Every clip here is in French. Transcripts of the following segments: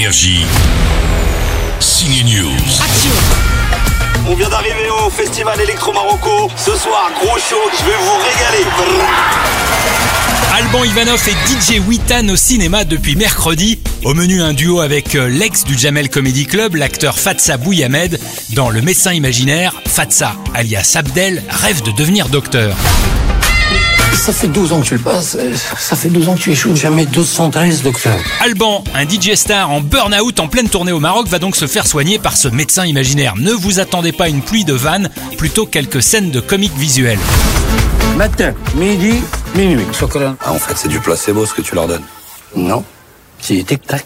Énergie. Signe News. On vient d'arriver au festival Electro Marocco. Ce soir, gros show, je vais vous régaler. Alban Ivanov et DJ Witan au cinéma depuis mercredi. Au menu, un duo avec euh, l'ex du Jamel Comedy Club, l'acteur Fatsa Bouyamed. Dans Le médecin imaginaire, Fatsa, alias Abdel, rêve de devenir docteur. Ça fait 12 ans que tu le passes. euh, Ça fait 12 ans que tu échoues. Jamais 213, docteur. Alban, un DJ star en burn-out en pleine tournée au Maroc, va donc se faire soigner par ce médecin imaginaire. Ne vous attendez pas à une pluie de vannes, plutôt quelques scènes de comiques visuels. Matin, midi, minuit. Chocolat. Ah, en fait, c'est du placebo ce que tu leur donnes. Non. C'est tic-tac.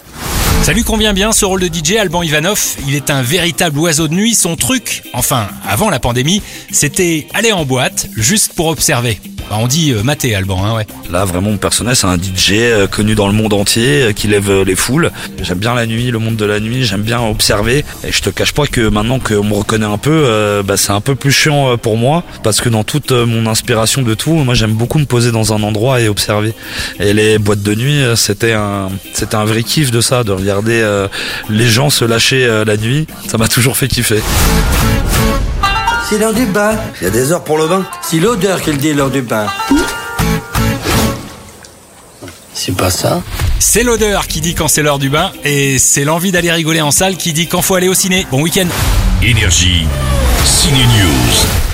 Ça lui convient bien ce rôle de DJ, Alban Ivanov. Il est un véritable oiseau de nuit. Son truc, enfin, avant la pandémie, c'était aller en boîte juste pour observer. Bah, on dit euh, mater, Alban, hein, ouais. Là, vraiment, mon personnage, c'est un DJ euh, connu dans le monde entier, euh, qui lève les foules. J'aime bien la nuit, le monde de la nuit, j'aime bien observer. Et je te cache pas que maintenant qu'on me reconnaît un peu, euh, bah, c'est un peu plus chiant pour moi, parce que dans toute mon inspiration de tout, moi, j'aime beaucoup me poser dans un endroit et observer. Et les boîtes de nuit, c'était un, c'était un vrai kiff de ça, de regarder les gens se lâcher la nuit. Ça m'a toujours fait kiffer. C'est l'heure du bain. Il y a des heures pour le bain. C'est l'odeur qu'elle dit l'heure du bain. C'est pas ça. C'est l'odeur qui dit quand c'est l'heure du bain, et c'est l'envie d'aller rigoler en salle qui dit quand faut aller au ciné. Bon week-end Énergie. Signe News.